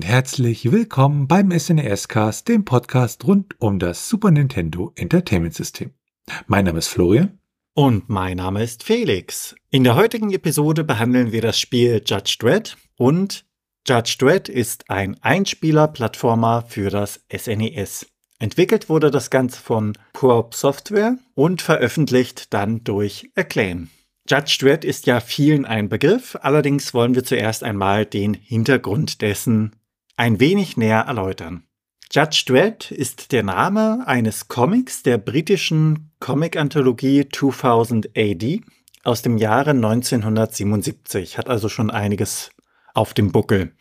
Und herzlich willkommen beim SNES Cast, dem Podcast rund um das Super Nintendo Entertainment System. Mein Name ist Florian. Und mein Name ist Felix. In der heutigen Episode behandeln wir das Spiel Judge Dredd und Judge Dredd ist ein Einspieler-Plattformer für das SNES. Entwickelt wurde das Ganze von Probe Software und veröffentlicht dann durch Acclaim. Judge Dredd ist ja vielen ein Begriff, allerdings wollen wir zuerst einmal den Hintergrund dessen ein wenig näher erläutern. Judge Dredd ist der Name eines Comics der britischen Comic-Anthologie 2000 AD aus dem Jahre 1977, hat also schon einiges auf dem Buckel.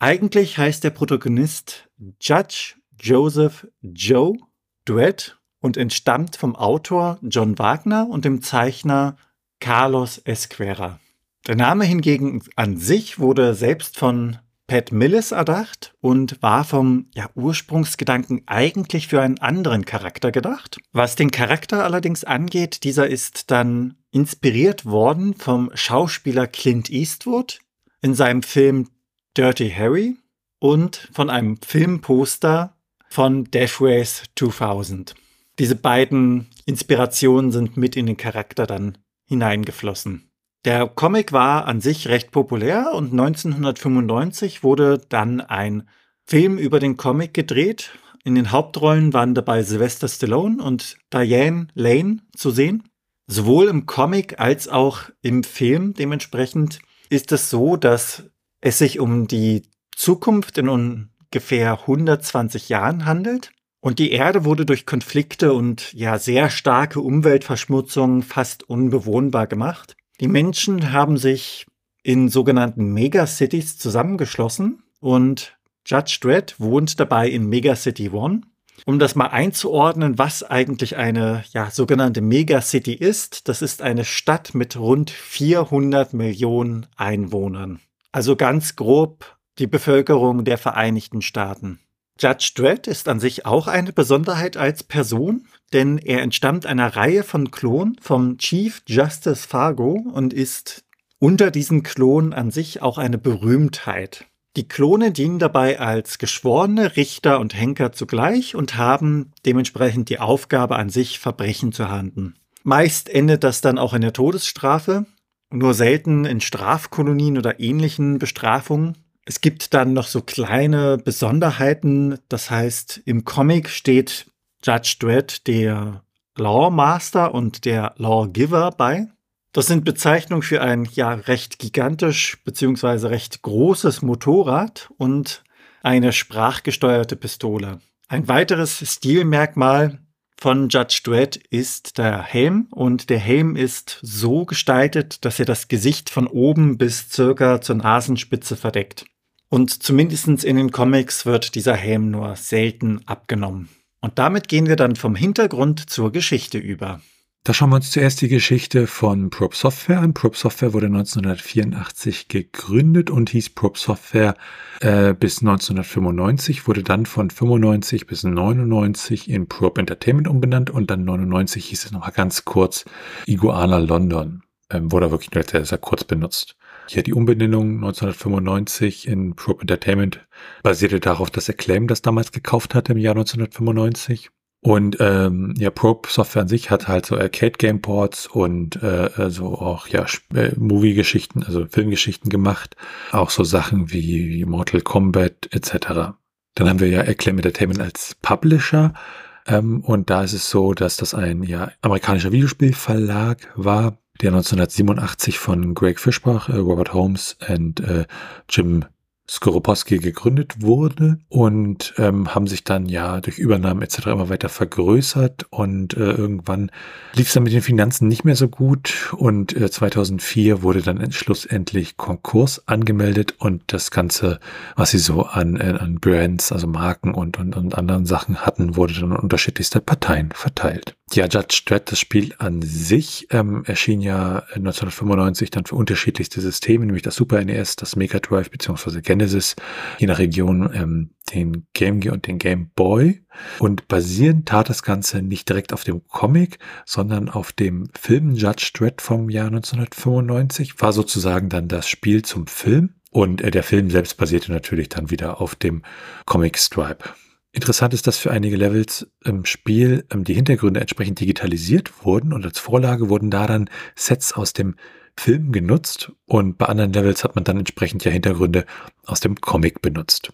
Eigentlich heißt der Protagonist Judge Joseph Joe Dredd und entstammt vom Autor John Wagner und dem Zeichner Carlos Esquera. Der Name hingegen an sich wurde selbst von Pat Millis erdacht und war vom ja, Ursprungsgedanken eigentlich für einen anderen Charakter gedacht. Was den Charakter allerdings angeht, dieser ist dann inspiriert worden vom Schauspieler Clint Eastwood in seinem Film Dirty Harry und von einem Filmposter von Death Race 2000. Diese beiden Inspirationen sind mit in den Charakter dann hineingeflossen. Der Comic war an sich recht populär und 1995 wurde dann ein Film über den Comic gedreht. In den Hauptrollen waren dabei Sylvester Stallone und Diane Lane zu sehen. Sowohl im Comic als auch im Film dementsprechend ist es so, dass es sich um die Zukunft in ungefähr 120 Jahren handelt. Und die Erde wurde durch Konflikte und ja sehr starke Umweltverschmutzung fast unbewohnbar gemacht. Die Menschen haben sich in sogenannten Megacities zusammengeschlossen und Judge Dredd wohnt dabei in Megacity One. Um das mal einzuordnen, was eigentlich eine ja, sogenannte Megacity ist, das ist eine Stadt mit rund 400 Millionen Einwohnern. Also ganz grob die Bevölkerung der Vereinigten Staaten. Judge Dredd ist an sich auch eine Besonderheit als Person, denn er entstammt einer Reihe von Klonen vom Chief Justice Fargo und ist unter diesen Klonen an sich auch eine Berühmtheit. Die Klone dienen dabei als geschworene Richter und Henker zugleich und haben dementsprechend die Aufgabe an sich, Verbrechen zu ahnden. Meist endet das dann auch in der Todesstrafe, nur selten in Strafkolonien oder ähnlichen Bestrafungen. Es gibt dann noch so kleine Besonderheiten. Das heißt, im Comic steht Judge Dredd der Lawmaster und der Lawgiver bei. Das sind Bezeichnungen für ein ja recht gigantisch beziehungsweise recht großes Motorrad und eine sprachgesteuerte Pistole. Ein weiteres Stilmerkmal von Judge Dredd ist der Helm und der Helm ist so gestaltet, dass er das Gesicht von oben bis circa zur Nasenspitze verdeckt. Und zumindestens in den Comics wird dieser Helm nur selten abgenommen. Und damit gehen wir dann vom Hintergrund zur Geschichte über. Da schauen wir uns zuerst die Geschichte von Probe Software an. Probe Software wurde 1984 gegründet und hieß Probe Software äh, bis 1995, wurde dann von 95 bis 99 in Probe Entertainment umbenannt und dann 99 hieß es nochmal ganz kurz Iguana London. Ähm, wurde wirklich nur sehr, sehr kurz benutzt. Ja, die Umbenennung 1995 in Probe Entertainment basierte darauf, dass Acclaim das damals gekauft hat im Jahr 1995. Und ähm, ja, Probe Software an sich hat halt so Arcade Gameports und äh, so auch ja äh, Movie-Geschichten, also Filmgeschichten gemacht, auch so Sachen wie, wie Mortal Kombat etc. Dann haben wir ja Acclaim Entertainment als Publisher ähm, und da ist es so, dass das ein ja amerikanischer Videospielverlag war, der 1987 von Greg Fischbach, äh, Robert Holmes und äh, Jim Skoropowski gegründet wurde und ähm, haben sich dann ja durch Übernahmen etc. immer weiter vergrößert und äh, irgendwann lief es dann mit den Finanzen nicht mehr so gut und äh, 2004 wurde dann schlussendlich Konkurs angemeldet und das Ganze, was sie so an, äh, an Brands, also Marken und, und, und anderen Sachen hatten, wurde dann an unterschiedlichste Parteien verteilt. Ja, Judge Dredd, das Spiel an sich, ähm, erschien ja 1995 dann für unterschiedlichste Systeme, nämlich das Super NES, das Mega Drive bzw. Genesis, je nach Region ähm, den Game Gear und den Game Boy. Und basierend tat das Ganze nicht direkt auf dem Comic, sondern auf dem Film Judge Dredd vom Jahr 1995, war sozusagen dann das Spiel zum Film. Und äh, der Film selbst basierte natürlich dann wieder auf dem Comic Stripe. Interessant ist, dass für einige Levels im Spiel ähm, die Hintergründe entsprechend digitalisiert wurden und als Vorlage wurden da dann Sets aus dem Film genutzt und bei anderen Levels hat man dann entsprechend ja Hintergründe aus dem Comic benutzt.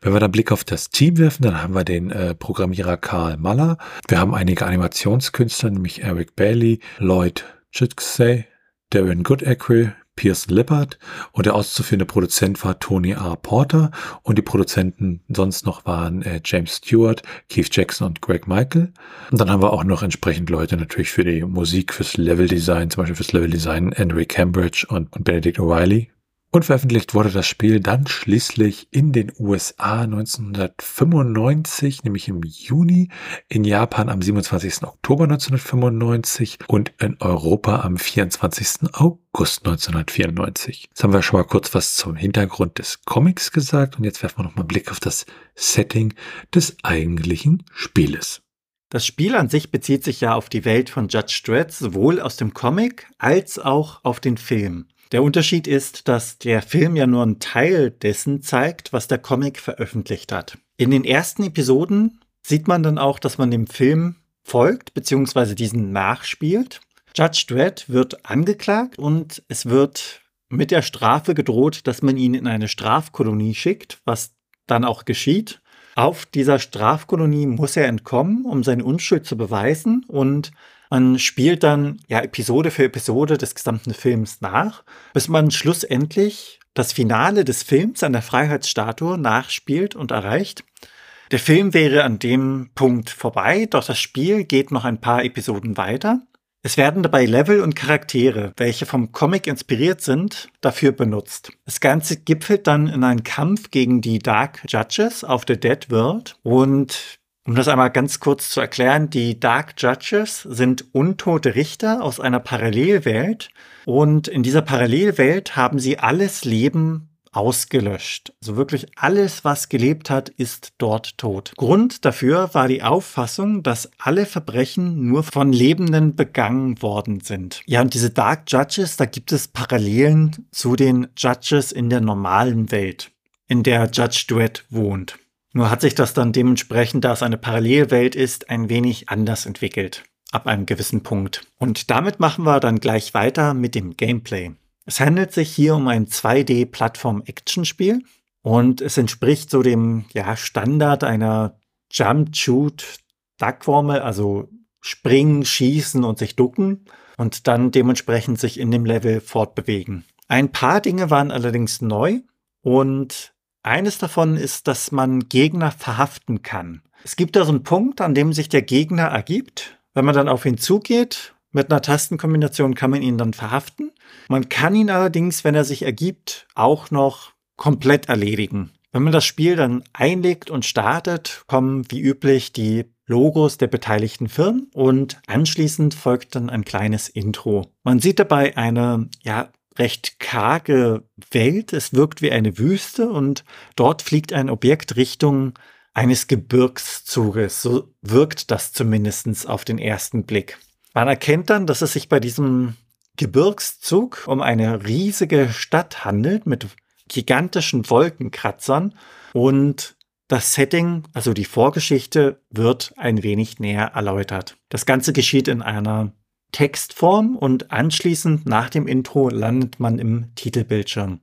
Wenn wir dann Blick auf das Team werfen, dann haben wir den äh, Programmierer Karl Maller. Wir haben einige Animationskünstler, nämlich Eric Bailey, Lloyd Chitsey, Darren Goodacre, Pearson Lippert und der auszuführende Produzent war Tony R. Porter und die Produzenten sonst noch waren äh, James Stewart, Keith Jackson und Greg Michael. Und dann haben wir auch noch entsprechend Leute natürlich für die Musik, fürs Leveldesign, zum Beispiel fürs Leveldesign Andrew Cambridge und, und Benedict O'Reilly. Und veröffentlicht wurde das Spiel dann schließlich in den USA 1995, nämlich im Juni, in Japan am 27. Oktober 1995 und in Europa am 24. August 1994. Jetzt haben wir schon mal kurz was zum Hintergrund des Comics gesagt und jetzt werfen wir noch mal einen Blick auf das Setting des eigentlichen Spieles. Das Spiel an sich bezieht sich ja auf die Welt von Judge Dredd, sowohl aus dem Comic als auch auf den Film. Der Unterschied ist, dass der Film ja nur einen Teil dessen zeigt, was der Comic veröffentlicht hat. In den ersten Episoden sieht man dann auch, dass man dem Film folgt bzw. diesen nachspielt. Judge Dredd wird angeklagt und es wird mit der Strafe gedroht, dass man ihn in eine Strafkolonie schickt, was dann auch geschieht. Auf dieser Strafkolonie muss er entkommen, um seine Unschuld zu beweisen und man spielt dann ja Episode für Episode des gesamten Films nach, bis man schlussendlich das Finale des Films an der Freiheitsstatue nachspielt und erreicht. Der Film wäre an dem Punkt vorbei, doch das Spiel geht noch ein paar Episoden weiter. Es werden dabei Level und Charaktere, welche vom Comic inspiriert sind, dafür benutzt. Das Ganze gipfelt dann in einen Kampf gegen die Dark Judges auf der Dead World und um das einmal ganz kurz zu erklären, die Dark Judges sind untote Richter aus einer Parallelwelt und in dieser Parallelwelt haben sie alles Leben ausgelöscht. Also wirklich alles, was gelebt hat, ist dort tot. Grund dafür war die Auffassung, dass alle Verbrechen nur von Lebenden begangen worden sind. Ja, und diese Dark Judges, da gibt es Parallelen zu den Judges in der normalen Welt, in der Judge Dredd wohnt. Nur hat sich das dann dementsprechend, da es eine Parallelwelt ist, ein wenig anders entwickelt. Ab einem gewissen Punkt. Und damit machen wir dann gleich weiter mit dem Gameplay. Es handelt sich hier um ein 2D-Plattform-Action-Spiel und es entspricht so dem ja, Standard einer Jump-Shoot-Duck-Formel, also springen, schießen und sich ducken und dann dementsprechend sich in dem Level fortbewegen. Ein paar Dinge waren allerdings neu und eines davon ist, dass man Gegner verhaften kann. Es gibt da so einen Punkt, an dem sich der Gegner ergibt. Wenn man dann auf ihn zugeht, mit einer Tastenkombination kann man ihn dann verhaften. Man kann ihn allerdings, wenn er sich ergibt, auch noch komplett erledigen. Wenn man das Spiel dann einlegt und startet, kommen wie üblich die Logos der beteiligten Firmen und anschließend folgt dann ein kleines Intro. Man sieht dabei eine ja, recht karge Welt. Es wirkt wie eine Wüste und dort fliegt ein Objekt Richtung eines Gebirgszuges. So wirkt das zumindest auf den ersten Blick. Man erkennt dann, dass es sich bei diesem Gebirgszug um eine riesige Stadt handelt mit gigantischen Wolkenkratzern und das Setting, also die Vorgeschichte, wird ein wenig näher erläutert. Das Ganze geschieht in einer Textform und anschließend nach dem Intro landet man im Titelbildschirm.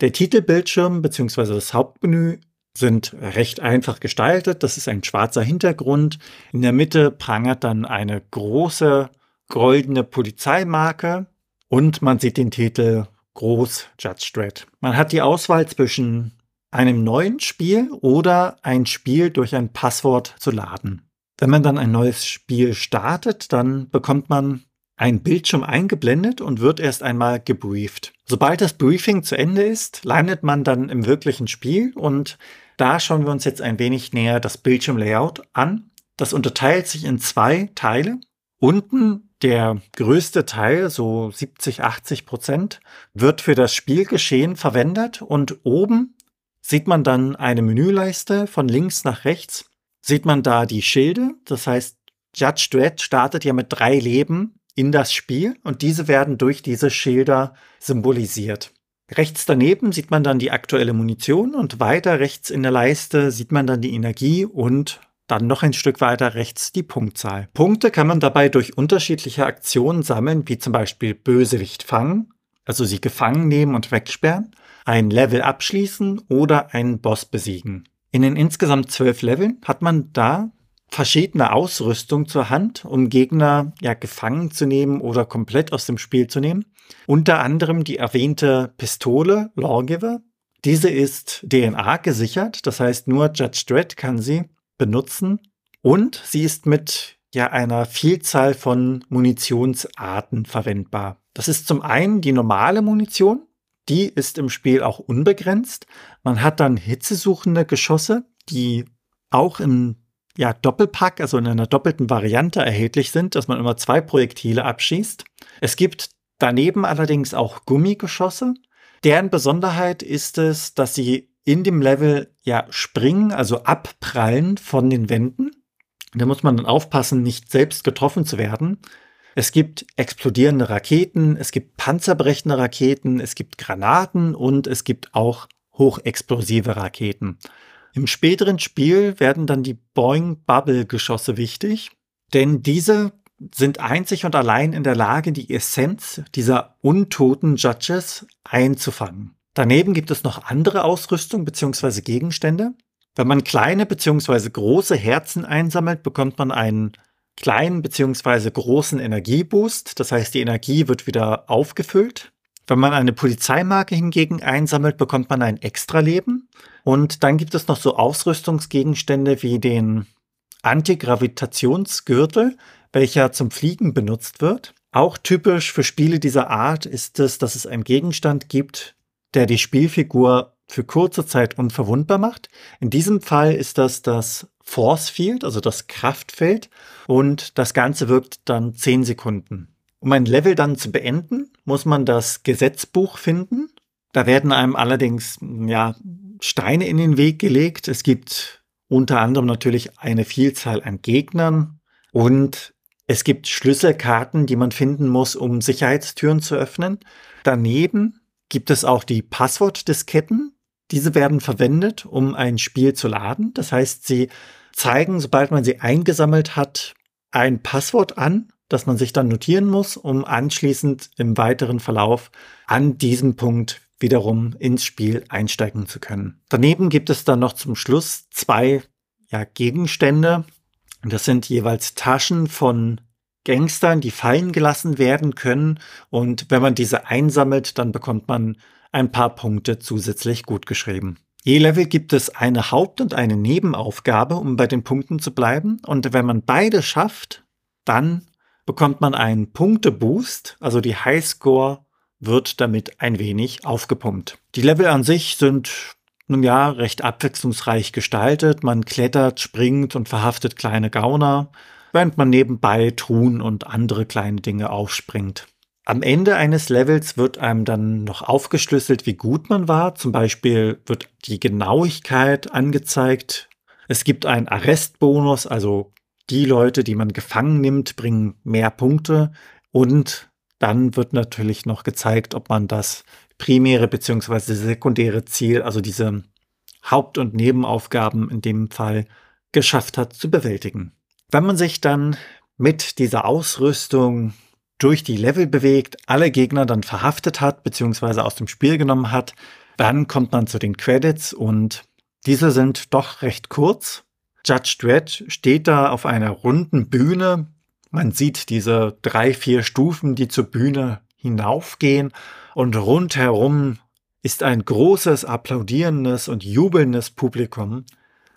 Der Titelbildschirm bzw. das Hauptmenü sind recht einfach gestaltet. Das ist ein schwarzer Hintergrund. In der Mitte prangert dann eine große goldene Polizeimarke und man sieht den Titel groß Judge Dredd. Man hat die Auswahl zwischen einem neuen Spiel oder ein Spiel durch ein Passwort zu laden. Wenn man dann ein neues Spiel startet, dann bekommt man ein Bildschirm eingeblendet und wird erst einmal gebrieft. Sobald das Briefing zu Ende ist, landet man dann im wirklichen Spiel und da schauen wir uns jetzt ein wenig näher das Bildschirmlayout an. Das unterteilt sich in zwei Teile. Unten der größte Teil, so 70, 80 Prozent, wird für das Spielgeschehen verwendet und oben sieht man dann eine Menüleiste von links nach rechts sieht man da die Schilde. Das heißt, Judge Dredd startet ja mit drei Leben in das Spiel und diese werden durch diese Schilder symbolisiert. Rechts daneben sieht man dann die aktuelle Munition und weiter rechts in der Leiste sieht man dann die Energie und dann noch ein Stück weiter rechts die Punktzahl. Punkte kann man dabei durch unterschiedliche Aktionen sammeln, wie zum Beispiel Bösewicht fangen, also sie gefangen nehmen und wegsperren, ein Level abschließen oder einen Boss besiegen. In den insgesamt zwölf Leveln hat man da verschiedene Ausrüstung zur Hand, um Gegner ja gefangen zu nehmen oder komplett aus dem Spiel zu nehmen. Unter anderem die erwähnte Pistole Lawgiver. Diese ist DNA gesichert, das heißt nur Judge Dredd kann sie benutzen und sie ist mit ja einer Vielzahl von Munitionsarten verwendbar. Das ist zum einen die normale Munition, die ist im Spiel auch unbegrenzt. Man hat dann hitzesuchende Geschosse, die auch im ja, Doppelpack, also in einer doppelten Variante erhältlich sind, dass man immer zwei Projektile abschießt. Es gibt daneben allerdings auch Gummigeschosse. Deren Besonderheit ist es, dass sie in dem Level ja springen, also abprallen von den Wänden. Da muss man dann aufpassen, nicht selbst getroffen zu werden. Es gibt explodierende Raketen, es gibt panzerbrechende Raketen, es gibt Granaten und es gibt auch hochexplosive Raketen. Im späteren Spiel werden dann die Boing-Bubble-Geschosse wichtig, denn diese sind einzig und allein in der Lage, die Essenz dieser untoten Judges einzufangen. Daneben gibt es noch andere Ausrüstung bzw. Gegenstände. Wenn man kleine bzw. große Herzen einsammelt, bekommt man einen kleinen bzw. großen Energieboost. Das heißt, die Energie wird wieder aufgefüllt. Wenn man eine Polizeimarke hingegen einsammelt, bekommt man ein Extraleben. Und dann gibt es noch so Ausrüstungsgegenstände wie den Antigravitationsgürtel, welcher zum Fliegen benutzt wird. Auch typisch für Spiele dieser Art ist es, dass es einen Gegenstand gibt, der die Spielfigur für kurze Zeit unverwundbar macht. In diesem Fall ist das das Force Field, also das Kraftfeld, und das Ganze wirkt dann 10 Sekunden. Um ein Level dann zu beenden, muss man das Gesetzbuch finden. Da werden einem allerdings ja, Steine in den Weg gelegt. Es gibt unter anderem natürlich eine Vielzahl an Gegnern und es gibt Schlüsselkarten, die man finden muss, um Sicherheitstüren zu öffnen. Daneben gibt es auch die Passwortdisketten. Diese werden verwendet, um ein Spiel zu laden. Das heißt, sie zeigen, sobald man sie eingesammelt hat, ein Passwort an, das man sich dann notieren muss, um anschließend im weiteren Verlauf an diesem Punkt wiederum ins Spiel einsteigen zu können. Daneben gibt es dann noch zum Schluss zwei ja, Gegenstände. Das sind jeweils Taschen von Gangstern, die fallen gelassen werden können. Und wenn man diese einsammelt, dann bekommt man ein paar Punkte zusätzlich gut geschrieben. Je Level gibt es eine Haupt- und eine Nebenaufgabe, um bei den Punkten zu bleiben. Und wenn man beide schafft, dann bekommt man einen Punkteboost, also die Highscore wird damit ein wenig aufgepumpt. Die Level an sich sind nun ja recht abwechslungsreich gestaltet. Man klettert, springt und verhaftet kleine Gauner während man nebenbei Truhen und andere kleine Dinge aufspringt. Am Ende eines Levels wird einem dann noch aufgeschlüsselt, wie gut man war. Zum Beispiel wird die Genauigkeit angezeigt. Es gibt einen Arrestbonus, also die Leute, die man gefangen nimmt, bringen mehr Punkte. Und dann wird natürlich noch gezeigt, ob man das primäre bzw. sekundäre Ziel, also diese Haupt- und Nebenaufgaben in dem Fall, geschafft hat zu bewältigen. Wenn man sich dann mit dieser Ausrüstung durch die Level bewegt, alle Gegner dann verhaftet hat bzw. aus dem Spiel genommen hat, dann kommt man zu den Credits und diese sind doch recht kurz. Judge Dredd steht da auf einer runden Bühne. Man sieht diese drei, vier Stufen, die zur Bühne hinaufgehen und rundherum ist ein großes, applaudierendes und jubelndes Publikum.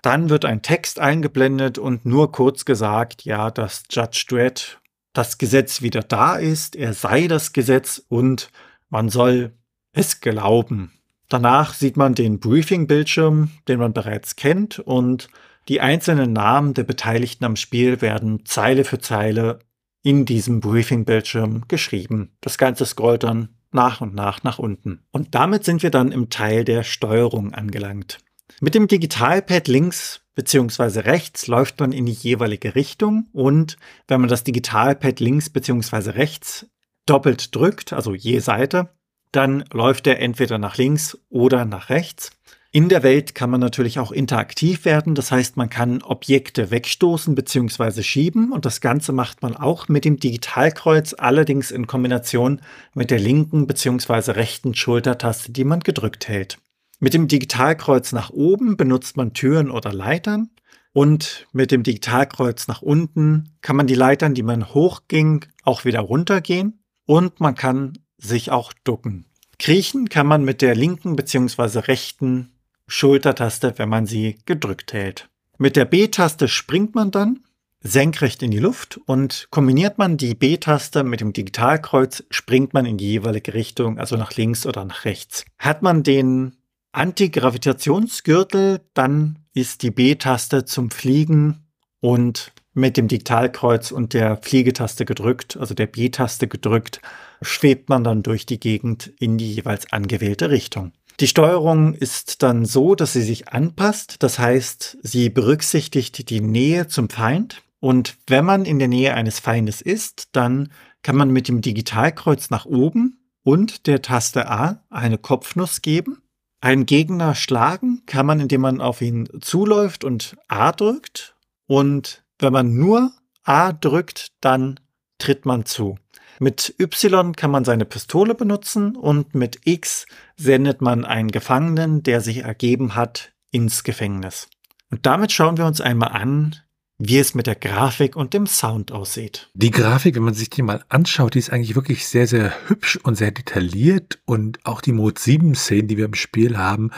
Dann wird ein Text eingeblendet und nur kurz gesagt, ja, dass Judge Dredd das Gesetz wieder da ist, er sei das Gesetz und man soll es glauben. Danach sieht man den Briefing-Bildschirm, den man bereits kennt, und die einzelnen Namen der Beteiligten am Spiel werden Zeile für Zeile in diesem Briefing-Bildschirm geschrieben. Das Ganze scrollt dann nach und nach nach unten. Und damit sind wir dann im Teil der Steuerung angelangt. Mit dem Digitalpad links bzw. rechts läuft man in die jeweilige Richtung und wenn man das Digitalpad links bzw. rechts doppelt drückt, also je Seite, dann läuft er entweder nach links oder nach rechts. In der Welt kann man natürlich auch interaktiv werden, das heißt, man kann Objekte wegstoßen bzw. schieben und das Ganze macht man auch mit dem Digitalkreuz, allerdings in Kombination mit der linken bzw. rechten Schultertaste, die man gedrückt hält. Mit dem Digitalkreuz nach oben benutzt man Türen oder Leitern und mit dem Digitalkreuz nach unten kann man die Leitern, die man hochging, auch wieder runtergehen und man kann sich auch ducken. Kriechen kann man mit der linken bzw. rechten Schultertaste, wenn man sie gedrückt hält. Mit der B-Taste springt man dann senkrecht in die Luft und kombiniert man die B-Taste mit dem Digitalkreuz, springt man in die jeweilige Richtung, also nach links oder nach rechts. Hat man den Antigravitationsgürtel, dann ist die B-Taste zum Fliegen und mit dem Digitalkreuz und der Fliegetaste gedrückt, also der B-Taste gedrückt, schwebt man dann durch die Gegend in die jeweils angewählte Richtung. Die Steuerung ist dann so, dass sie sich anpasst. Das heißt, sie berücksichtigt die Nähe zum Feind. Und wenn man in der Nähe eines Feindes ist, dann kann man mit dem Digitalkreuz nach oben und der Taste A eine Kopfnuss geben. Einen Gegner schlagen kann man, indem man auf ihn zuläuft und A drückt. Und wenn man nur A drückt, dann tritt man zu. Mit Y kann man seine Pistole benutzen und mit X sendet man einen Gefangenen, der sich ergeben hat, ins Gefängnis. Und damit schauen wir uns einmal an, wie es mit der Grafik und dem Sound aussieht. Die Grafik, wenn man sich die mal anschaut, die ist eigentlich wirklich sehr, sehr hübsch und sehr detailliert und auch die Mode 7 Szenen, die wir im Spiel haben,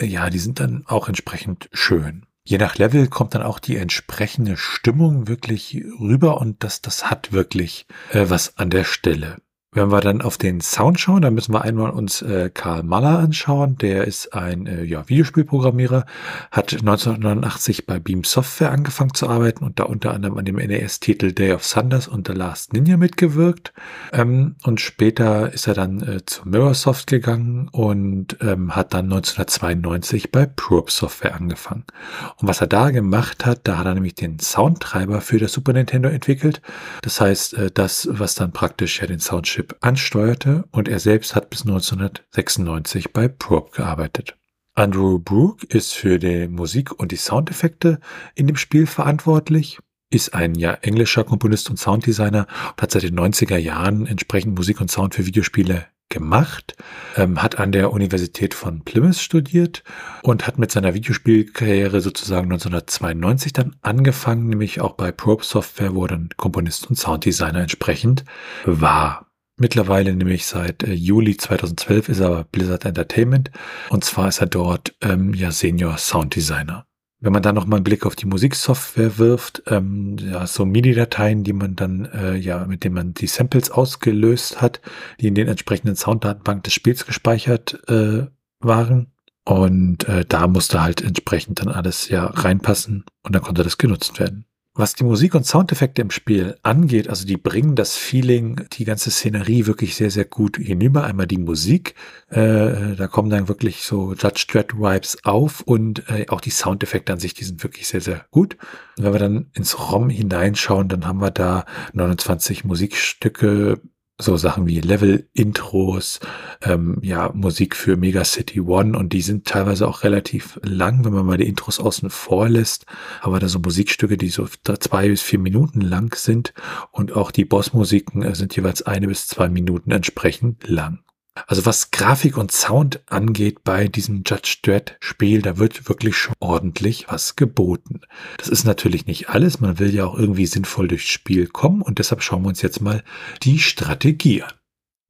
ja, die sind dann auch entsprechend schön. Je nach Level kommt dann auch die entsprechende Stimmung wirklich rüber und das, das hat wirklich äh, was an der Stelle. Wenn wir dann auf den Sound schauen, dann müssen wir einmal uns äh, Karl Maller anschauen. Der ist ein äh, ja, Videospielprogrammierer, hat 1989 bei Beam Software angefangen zu arbeiten und da unter anderem an dem NES-Titel Day of Thunders und The Last Ninja mitgewirkt. Ähm, und später ist er dann äh, zu Mirrorsoft gegangen und ähm, hat dann 1992 bei Probe Software angefangen. Und was er da gemacht hat, da hat er nämlich den Soundtreiber für das Super Nintendo entwickelt. Das heißt, äh, das, was dann praktisch ja den Soundchip Chip ansteuerte und er selbst hat bis 1996 bei Probe gearbeitet. Andrew Brooke ist für die Musik und die Soundeffekte in dem Spiel verantwortlich, ist ein ja englischer Komponist und Sounddesigner und hat seit den 90er Jahren entsprechend Musik und Sound für Videospiele gemacht, ähm, hat an der Universität von Plymouth studiert und hat mit seiner Videospielkarriere sozusagen 1992 dann angefangen, nämlich auch bei Probe Software, wo er dann Komponist und Sounddesigner entsprechend war. Mittlerweile nämlich seit äh, Juli 2012 ist er aber Blizzard Entertainment und zwar ist er dort ähm, ja Senior Sound Designer. Wenn man dann noch mal einen Blick auf die Musiksoftware wirft, ähm, ja, so MIDI-Dateien, die man dann, äh, ja, mit denen man die Samples ausgelöst hat, die in den entsprechenden Sounddatenbank des Spiels gespeichert äh, waren. Und äh, da musste halt entsprechend dann alles ja reinpassen und dann konnte das genutzt werden. Was die Musik und Soundeffekte im Spiel angeht, also die bringen das Feeling, die ganze Szenerie wirklich sehr, sehr gut hinüber. Einmal die Musik, äh, da kommen dann wirklich so Judge Dredd Vibes auf und äh, auch die Soundeffekte an sich, die sind wirklich sehr, sehr gut. Und wenn wir dann ins ROM hineinschauen, dann haben wir da 29 Musikstücke so Sachen wie Level-Intros, ähm, ja, Musik für Mega City One und die sind teilweise auch relativ lang, wenn man mal die Intros außen vor lässt, aber da so Musikstücke, die so zwei bis vier Minuten lang sind und auch die Bossmusiken äh, sind jeweils eine bis zwei Minuten entsprechend lang. Also was Grafik und Sound angeht bei diesem Judge Dredd Spiel, da wird wirklich schon ordentlich was geboten. Das ist natürlich nicht alles, man will ja auch irgendwie sinnvoll durchs Spiel kommen und deshalb schauen wir uns jetzt mal die Strategie an.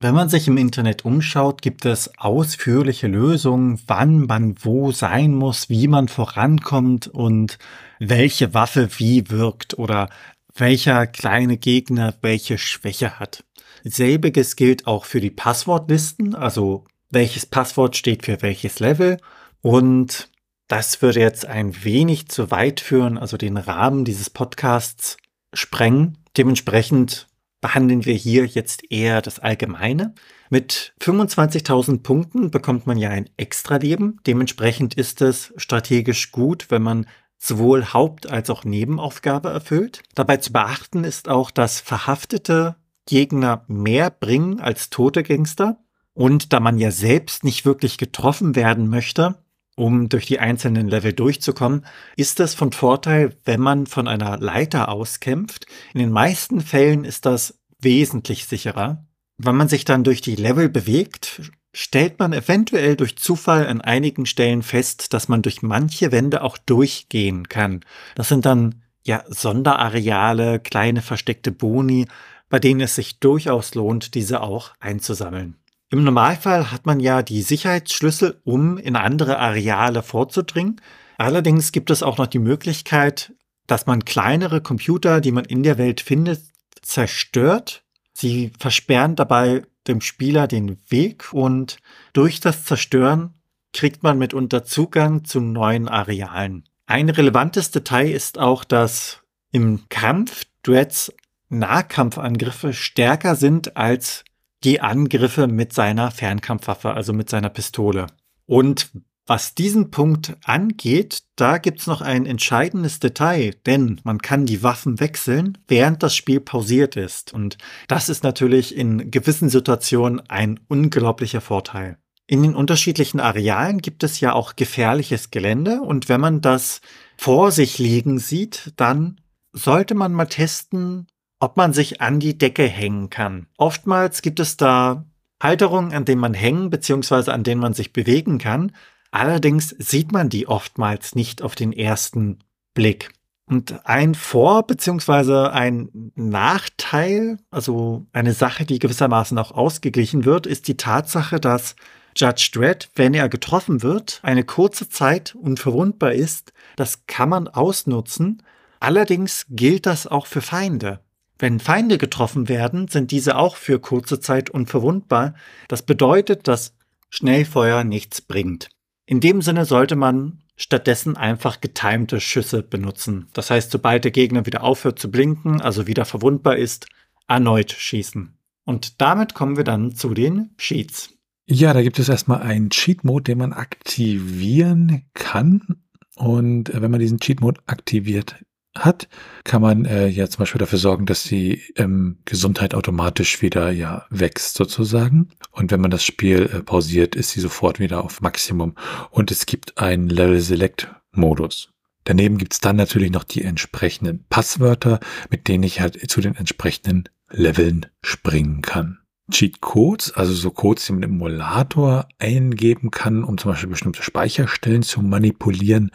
Wenn man sich im Internet umschaut, gibt es ausführliche Lösungen, wann man wo sein muss, wie man vorankommt und welche Waffe wie wirkt oder welcher kleine Gegner welche Schwäche hat. Selbiges gilt auch für die Passwortlisten, also welches Passwort steht für welches Level. Und das würde jetzt ein wenig zu weit führen, also den Rahmen dieses Podcasts sprengen. Dementsprechend behandeln wir hier jetzt eher das Allgemeine. Mit 25.000 Punkten bekommt man ja ein Extra-Leben. Dementsprechend ist es strategisch gut, wenn man sowohl Haupt- als auch Nebenaufgabe erfüllt. Dabei zu beachten ist auch, dass Verhaftete Gegner mehr bringen als tote Gangster. Und da man ja selbst nicht wirklich getroffen werden möchte, um durch die einzelnen Level durchzukommen, ist es von Vorteil, wenn man von einer Leiter auskämpft. In den meisten Fällen ist das wesentlich sicherer. Wenn man sich dann durch die Level bewegt, stellt man eventuell durch Zufall an einigen Stellen fest, dass man durch manche Wände auch durchgehen kann. Das sind dann ja Sonderareale, kleine versteckte Boni, bei denen es sich durchaus lohnt, diese auch einzusammeln. Im Normalfall hat man ja die Sicherheitsschlüssel, um in andere Areale vorzudringen. Allerdings gibt es auch noch die Möglichkeit, dass man kleinere Computer, die man in der Welt findet, zerstört. Sie versperren dabei dem Spieler den Weg und durch das Zerstören kriegt man mitunter Zugang zu neuen Arealen. Ein relevantes Detail ist auch, dass im Kampf Dreads Nahkampfangriffe stärker sind als die Angriffe mit seiner Fernkampfwaffe, also mit seiner Pistole. Und was diesen Punkt angeht, da gibt's noch ein entscheidendes Detail, denn man kann die Waffen wechseln, während das Spiel pausiert ist. Und das ist natürlich in gewissen Situationen ein unglaublicher Vorteil. In den unterschiedlichen Arealen gibt es ja auch gefährliches Gelände und wenn man das vor sich liegen sieht, dann sollte man mal testen, ob man sich an die Decke hängen kann. Oftmals gibt es da Halterungen, an denen man hängen bzw. an denen man sich bewegen kann. Allerdings sieht man die oftmals nicht auf den ersten Blick. Und ein Vor- bzw. ein Nachteil, also eine Sache, die gewissermaßen auch ausgeglichen wird, ist die Tatsache, dass Judge Dredd, wenn er getroffen wird, eine kurze Zeit unverwundbar ist. Das kann man ausnutzen. Allerdings gilt das auch für Feinde. Wenn Feinde getroffen werden, sind diese auch für kurze Zeit unverwundbar. Das bedeutet, dass Schnellfeuer nichts bringt. In dem Sinne sollte man stattdessen einfach getimte Schüsse benutzen. Das heißt, sobald der Gegner wieder aufhört zu blinken, also wieder verwundbar ist, erneut schießen. Und damit kommen wir dann zu den Cheats. Ja, da gibt es erstmal einen Cheat-Mode, den man aktivieren kann. Und äh, wenn man diesen Cheat-Mode aktiviert hat, kann man äh, ja zum Beispiel dafür sorgen, dass die ähm, Gesundheit automatisch wieder ja wächst sozusagen. Und wenn man das Spiel äh, pausiert, ist sie sofort wieder auf Maximum. Und es gibt einen Level Select Modus. Daneben gibt's dann natürlich noch die entsprechenden Passwörter, mit denen ich halt zu den entsprechenden Leveln springen kann. Cheat-Codes, also so Codes, die man im Emulator eingeben kann, um zum Beispiel bestimmte Speicherstellen zu manipulieren.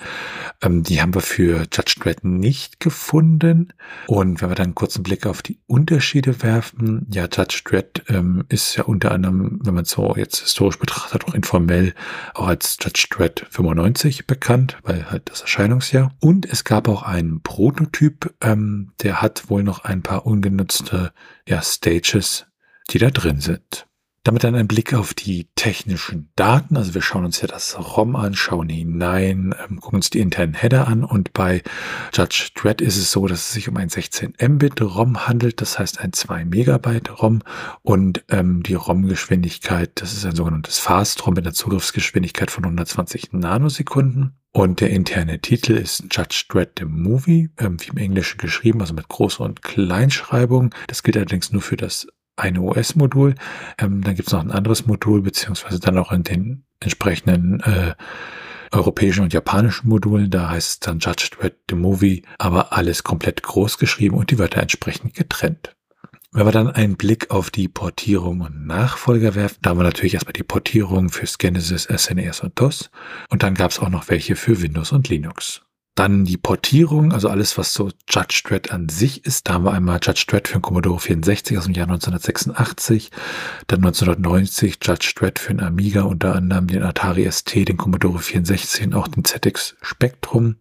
Ähm, die haben wir für Judge Dredd nicht gefunden. Und wenn wir dann einen kurzen Blick auf die Unterschiede werfen, ja, Judge Dredd ähm, ist ja unter anderem, wenn man so jetzt historisch betrachtet, auch informell auch als Judge Dredd 95 bekannt, weil halt das Erscheinungsjahr. Und es gab auch einen Prototyp, ähm, der hat wohl noch ein paar ungenutzte ja, Stages die da drin sind. Damit dann ein Blick auf die technischen Daten. Also wir schauen uns ja das ROM an, schauen hinein, ähm, gucken uns die internen Header an und bei Judge Dredd ist es so, dass es sich um ein 16 Mbit ROM handelt, das heißt ein 2 Megabyte ROM und ähm, die ROM-Geschwindigkeit, das ist ein sogenanntes Fast ROM mit einer Zugriffsgeschwindigkeit von 120 Nanosekunden. Und der interne Titel ist Judge Dredd the Movie, ähm, wie im Englischen geschrieben, also mit Groß- und Kleinschreibung. Das gilt allerdings nur für das eine OS-Modul. Ähm, dann gibt es noch ein anderes Modul, beziehungsweise dann auch in den entsprechenden äh, europäischen und japanischen Modulen. Da heißt es dann Judge Dredd the Movie, aber alles komplett groß geschrieben und die Wörter entsprechend getrennt. Wenn wir dann einen Blick auf die Portierung und Nachfolger werfen, da haben wir natürlich erstmal die Portierung fürs Genesis, SNES und DOS und dann gab es auch noch welche für Windows und Linux. Dann die Portierung, also alles, was so Judge Dredd an sich ist. Da haben wir einmal Judge Dredd für den Commodore 64 aus dem Jahr 1986, dann 1990 Judge Dredd für den Amiga, unter anderem den Atari ST, den Commodore 64 und auch den ZX Spectrum.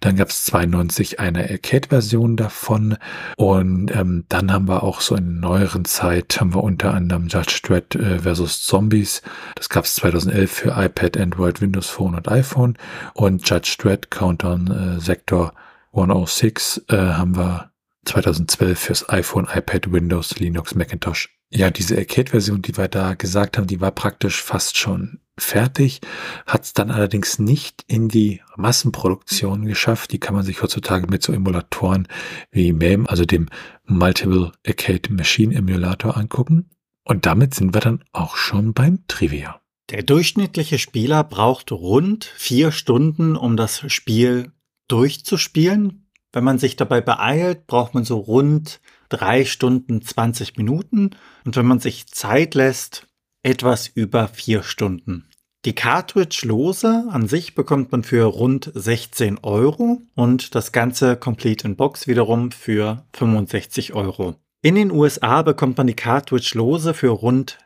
Dann gab es 92 eine Arcade-Version davon und ähm, dann haben wir auch so in neueren Zeit haben wir unter anderem Judge Dredd äh, versus Zombies. Das gab es 2011 für iPad, Android, Windows Phone und iPhone und Judge Dredd Countdown äh, Sektor 106 äh, haben wir 2012 fürs iPhone, iPad, Windows, Linux, Macintosh. Ja, diese Arcade-Version, die wir da gesagt haben, die war praktisch fast schon fertig, hat es dann allerdings nicht in die Massenproduktion geschafft. Die kann man sich heutzutage mit so Emulatoren wie MAME, also dem Multiple Arcade Machine Emulator angucken. Und damit sind wir dann auch schon beim Trivia. Der durchschnittliche Spieler braucht rund vier Stunden, um das Spiel durchzuspielen. Wenn man sich dabei beeilt, braucht man so rund drei Stunden 20 Minuten. Und wenn man sich Zeit lässt, etwas über vier Stunden. Die Cartridge-Lose an sich bekommt man für rund 16 Euro und das ganze Complete in Box wiederum für 65 Euro. In den USA bekommt man die Cartridge-Lose für rund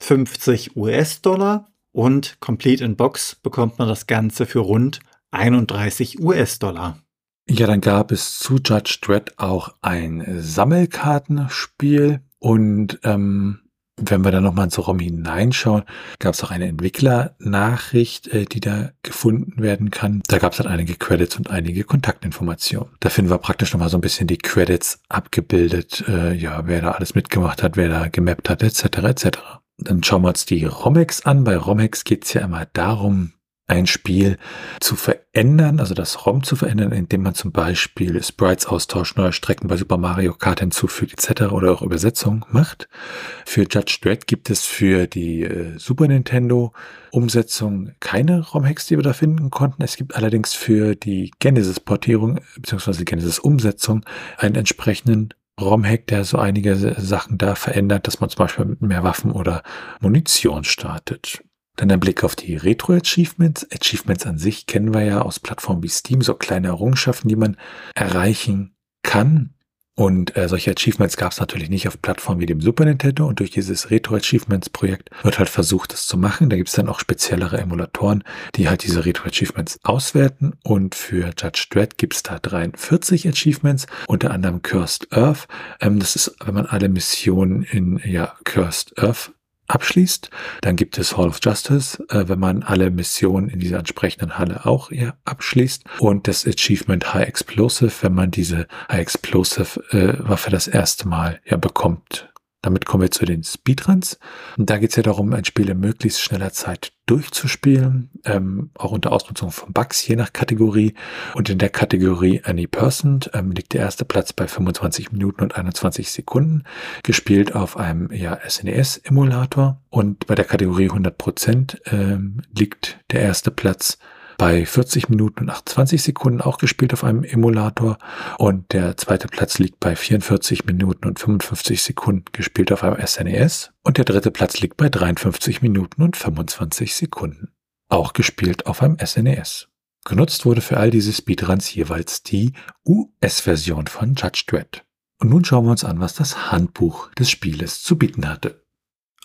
57 US-Dollar und Complete in Box bekommt man das Ganze für rund 31 US-Dollar. Ja, dann gab es zu Judge Dredd auch ein Sammelkartenspiel und ähm, wenn wir da nochmal ins ROM hineinschauen, gab es auch eine Entwicklernachricht, äh, die da gefunden werden kann. Da gab es dann einige Credits und einige Kontaktinformationen. Da finden wir praktisch nochmal so ein bisschen die Credits abgebildet, äh, ja, wer da alles mitgemacht hat, wer da gemappt hat, etc. etc. Dann schauen wir uns die Romex an. Bei Romex geht es ja immer darum, ein Spiel zu verändern, also das ROM zu verändern, indem man zum Beispiel Sprites austauscht, neue Strecken bei Super Mario Kart hinzufügt etc. oder auch Übersetzung macht. Für Judge Dredd gibt es für die äh, Super Nintendo Umsetzung keine ROM-Hacks, die wir da finden konnten. Es gibt allerdings für die Genesis-Portierung bzw. Genesis-Umsetzung einen entsprechenden ROM-Hack, der so einige Sachen da verändert, dass man zum Beispiel mit mehr Waffen oder Munition startet. Dann ein Blick auf die Retro-Achievements. Achievements an sich kennen wir ja aus Plattformen wie Steam, so kleine Errungenschaften, die man erreichen kann. Und äh, solche Achievements gab es natürlich nicht auf Plattformen wie dem Super Nintendo. Und durch dieses Retro-Achievements-Projekt wird halt versucht, das zu machen. Da gibt es dann auch speziellere Emulatoren, die halt diese Retro-Achievements auswerten. Und für Judge Dredd gibt es da 43 Achievements, unter anderem Cursed Earth. Ähm, das ist, wenn man alle Missionen in ja, Cursed Earth abschließt. Dann gibt es Hall of Justice, äh, wenn man alle Missionen in dieser entsprechenden Halle auch ja, abschließt. Und das Achievement High Explosive, wenn man diese High Explosive äh, Waffe das erste Mal ja bekommt. Damit kommen wir zu den Speedruns. Und da geht es ja darum, ein Spiel in möglichst schneller Zeit durchzuspielen, ähm, auch unter Ausnutzung von Bugs, je nach Kategorie. Und in der Kategorie Any Person ähm, liegt der erste Platz bei 25 Minuten und 21 Sekunden, gespielt auf einem ja, SNES-Emulator. Und bei der Kategorie 100% ähm, liegt der erste Platz bei 40 Minuten und 28 Sekunden auch gespielt auf einem Emulator und der zweite Platz liegt bei 44 Minuten und 55 Sekunden gespielt auf einem SNES und der dritte Platz liegt bei 53 Minuten und 25 Sekunden, auch gespielt auf einem SNES. Genutzt wurde für all diese Speedruns jeweils die US-Version von Judge Dredd. Und nun schauen wir uns an, was das Handbuch des Spieles zu bieten hatte.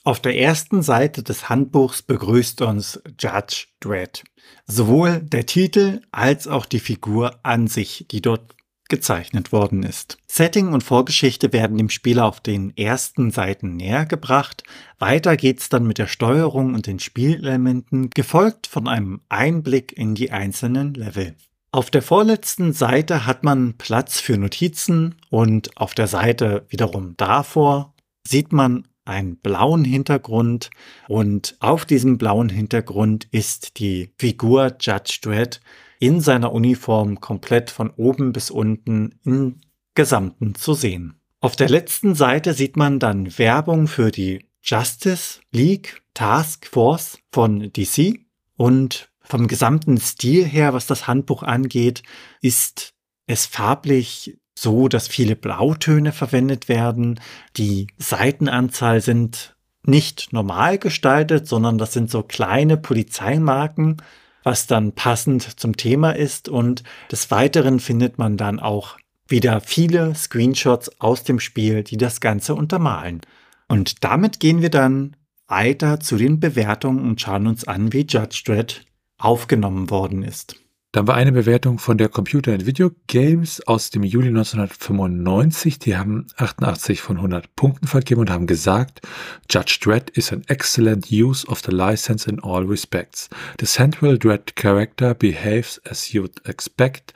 Auf der ersten Seite des Handbuchs begrüßt uns Judge Dredd. Sowohl der Titel als auch die Figur an sich, die dort gezeichnet worden ist. Setting und Vorgeschichte werden dem Spieler auf den ersten Seiten näher gebracht. Weiter geht's dann mit der Steuerung und den Spielelementen, gefolgt von einem Einblick in die einzelnen Level. Auf der vorletzten Seite hat man Platz für Notizen und auf der Seite wiederum davor sieht man einen blauen Hintergrund und auf diesem blauen Hintergrund ist die Figur Judge Dredd in seiner Uniform komplett von oben bis unten im Gesamten zu sehen. Auf der letzten Seite sieht man dann Werbung für die Justice League Task Force von DC und vom gesamten Stil her, was das Handbuch angeht, ist es farblich so, dass viele Blautöne verwendet werden. Die Seitenanzahl sind nicht normal gestaltet, sondern das sind so kleine Polizeimarken, was dann passend zum Thema ist. Und des Weiteren findet man dann auch wieder viele Screenshots aus dem Spiel, die das Ganze untermalen. Und damit gehen wir dann weiter zu den Bewertungen und schauen uns an, wie Judge Dredd aufgenommen worden ist. Dann war eine Bewertung von der Computer and Video Games aus dem Juli 1995. Die haben 88 von 100 Punkten vergeben und haben gesagt, Judge Dredd is an excellent use of the license in all respects. The central Dredd character behaves as you'd expect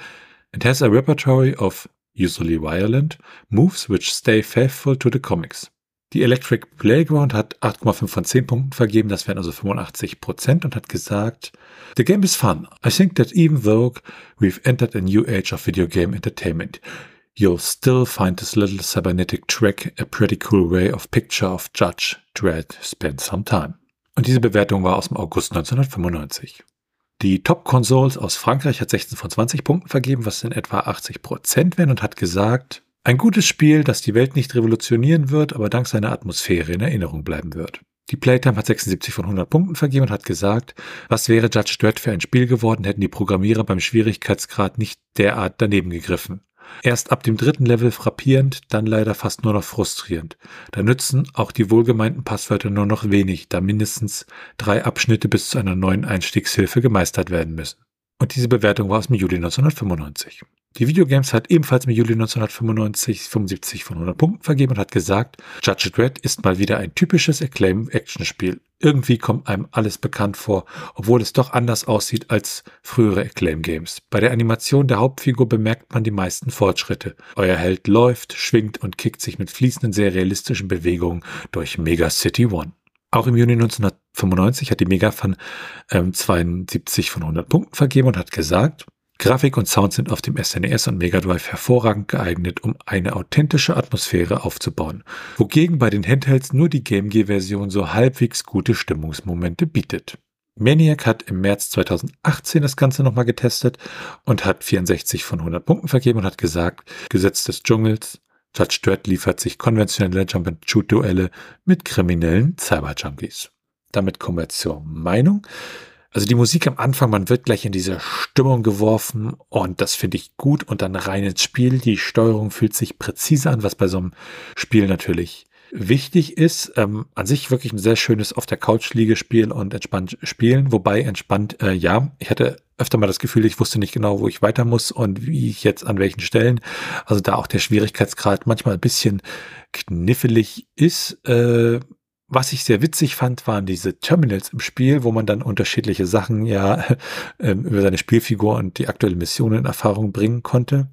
and has a repertory of usually violent moves which stay faithful to the comics. Die Electric Playground hat 8,5 von 10 Punkten vergeben, das wären also 85 Prozent und hat gesagt, The game is fun. I think that even though we've entered a new age of video game entertainment, you'll still find this little cybernetic track a pretty cool way of picture of Judge Dredd spent some time. Und diese Bewertung war aus dem August 1995. Die Top Consoles aus Frankreich hat 16 von 20 Punkten vergeben, was in etwa 80 Prozent wären und hat gesagt, ein gutes Spiel, das die Welt nicht revolutionieren wird, aber dank seiner Atmosphäre in Erinnerung bleiben wird. Die Playtime hat 76 von 100 Punkten vergeben und hat gesagt, was wäre Judge Dredd für ein Spiel geworden, hätten die Programmierer beim Schwierigkeitsgrad nicht derart daneben gegriffen. Erst ab dem dritten Level frappierend, dann leider fast nur noch frustrierend. Da nützen auch die wohlgemeinten Passwörter nur noch wenig, da mindestens drei Abschnitte bis zu einer neuen Einstiegshilfe gemeistert werden müssen. Und diese Bewertung war aus dem Juli 1995. Die Videogames hat ebenfalls im Juli 1995 75 von 100 Punkten vergeben und hat gesagt, Judge Dredd ist mal wieder ein typisches Acclaim-Action-Spiel. Irgendwie kommt einem alles bekannt vor, obwohl es doch anders aussieht als frühere Acclaim-Games. Bei der Animation der Hauptfigur bemerkt man die meisten Fortschritte. Euer Held läuft, schwingt und kickt sich mit fließenden, sehr realistischen Bewegungen durch Mega City One. Auch im Juni 1995 hat die Megafan ähm, 72 von 100 Punkten vergeben und hat gesagt, Grafik und Sound sind auf dem SNES e und Mega Drive hervorragend geeignet, um eine authentische Atmosphäre aufzubauen, wogegen bei den Handhelds nur die Game Gear-Version so halbwegs gute Stimmungsmomente bietet. Maniac hat im März 2018 das Ganze nochmal getestet und hat 64 von 100 Punkten vergeben und hat gesagt, Gesetz des Dschungels, Judge Dredd liefert sich konventionelle Jump-and-Shoot-Duelle mit kriminellen Cyber-Junkies. Damit kommen wir zur Meinung. Also die Musik am Anfang, man wird gleich in diese Stimmung geworfen und das finde ich gut und dann rein ins Spiel. Die Steuerung fühlt sich präzise an, was bei so einem Spiel natürlich wichtig ist. Ähm, an sich wirklich ein sehr schönes auf der Couch Liegespiel und entspannt spielen, wobei entspannt, äh, ja, ich hatte öfter mal das Gefühl, ich wusste nicht genau, wo ich weiter muss und wie ich jetzt an welchen Stellen. Also da auch der Schwierigkeitsgrad manchmal ein bisschen knifflig ist. Äh, was ich sehr witzig fand, waren diese Terminals im Spiel, wo man dann unterschiedliche Sachen ja äh, über seine Spielfigur und die aktuelle Mission in Erfahrung bringen konnte.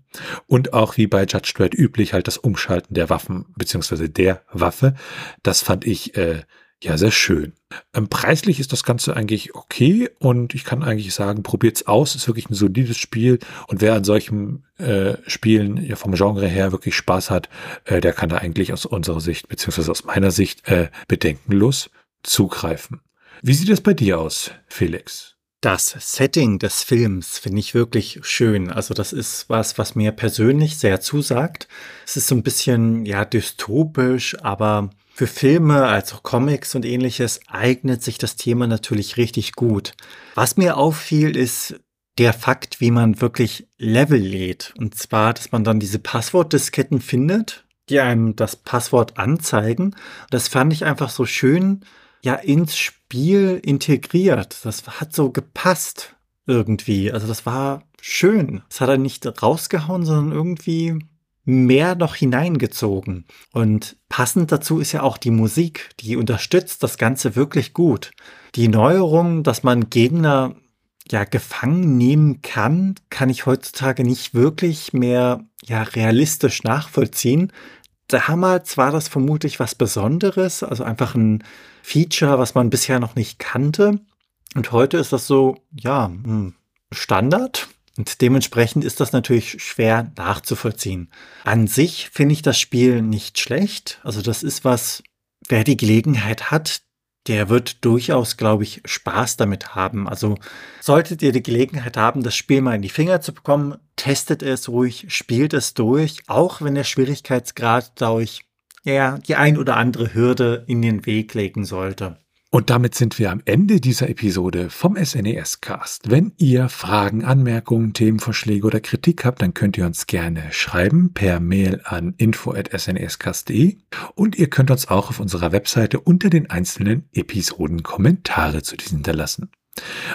Und auch wie bei Judge Dredd üblich halt das Umschalten der Waffen beziehungsweise der Waffe. Das fand ich äh, ja, sehr schön. Ähm, preislich ist das Ganze eigentlich okay und ich kann eigentlich sagen, probiert's aus. Ist wirklich ein solides Spiel und wer an solchen äh, Spielen ja, vom Genre her wirklich Spaß hat, äh, der kann da eigentlich aus unserer Sicht beziehungsweise aus meiner Sicht äh, bedenkenlos zugreifen. Wie sieht es bei dir aus, Felix? Das Setting des Films finde ich wirklich schön. Also das ist was, was mir persönlich sehr zusagt. Es ist so ein bisschen, ja, dystopisch, aber für Filme, also Comics und ähnliches, eignet sich das Thema natürlich richtig gut. Was mir auffiel, ist der Fakt, wie man wirklich Level lädt. Und zwar, dass man dann diese Passwortdisketten findet, die einem das Passwort anzeigen. Das fand ich einfach so schön, ja, ins Spiel integriert. Das hat so gepasst irgendwie. Also das war schön. Es hat er nicht rausgehauen, sondern irgendwie mehr noch hineingezogen. Und passend dazu ist ja auch die Musik, die unterstützt das Ganze wirklich gut. Die Neuerung, dass man Gegner ja gefangen nehmen kann, kann ich heutzutage nicht wirklich mehr ja realistisch nachvollziehen. Damals war das vermutlich was Besonderes, also einfach ein Feature, was man bisher noch nicht kannte. Und heute ist das so, ja, hm, Standard. Und dementsprechend ist das natürlich schwer nachzuvollziehen. An sich finde ich das Spiel nicht schlecht. Also das ist was, wer die Gelegenheit hat, der wird durchaus, glaube ich, Spaß damit haben. Also solltet ihr die Gelegenheit haben, das Spiel mal in die Finger zu bekommen, testet es ruhig, spielt es durch, auch wenn der Schwierigkeitsgrad dadurch ja die ein oder andere Hürde in den Weg legen sollte. Und damit sind wir am Ende dieser Episode vom SNES Cast. Wenn ihr Fragen, Anmerkungen, Themenvorschläge oder Kritik habt, dann könnt ihr uns gerne schreiben per Mail an info@snescast.de und ihr könnt uns auch auf unserer Webseite unter den einzelnen Episoden Kommentare zu diesen hinterlassen.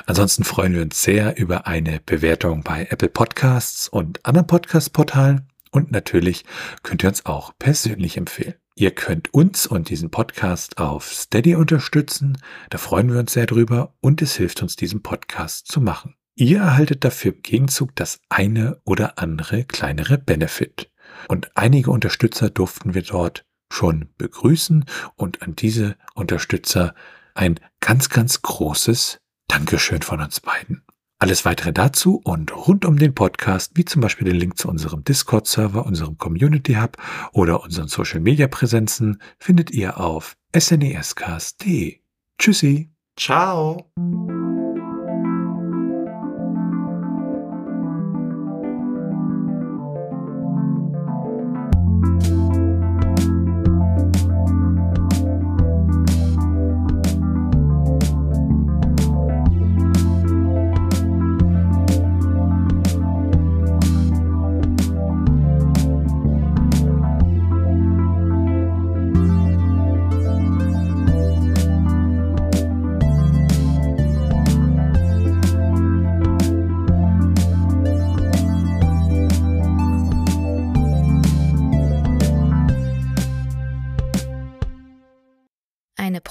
Ansonsten freuen wir uns sehr über eine Bewertung bei Apple Podcasts und anderen Podcast-Portalen und natürlich könnt ihr uns auch persönlich empfehlen. Ihr könnt uns und diesen Podcast auf Steady unterstützen. Da freuen wir uns sehr drüber und es hilft uns, diesen Podcast zu machen. Ihr erhaltet dafür im Gegenzug das eine oder andere kleinere Benefit. Und einige Unterstützer durften wir dort schon begrüßen und an diese Unterstützer ein ganz, ganz großes Dankeschön von uns beiden. Alles weitere dazu und rund um den Podcast, wie zum Beispiel den Link zu unserem Discord-Server, unserem Community Hub oder unseren Social-Media-Präsenzen, findet ihr auf snescast.de. Tschüssi. Ciao.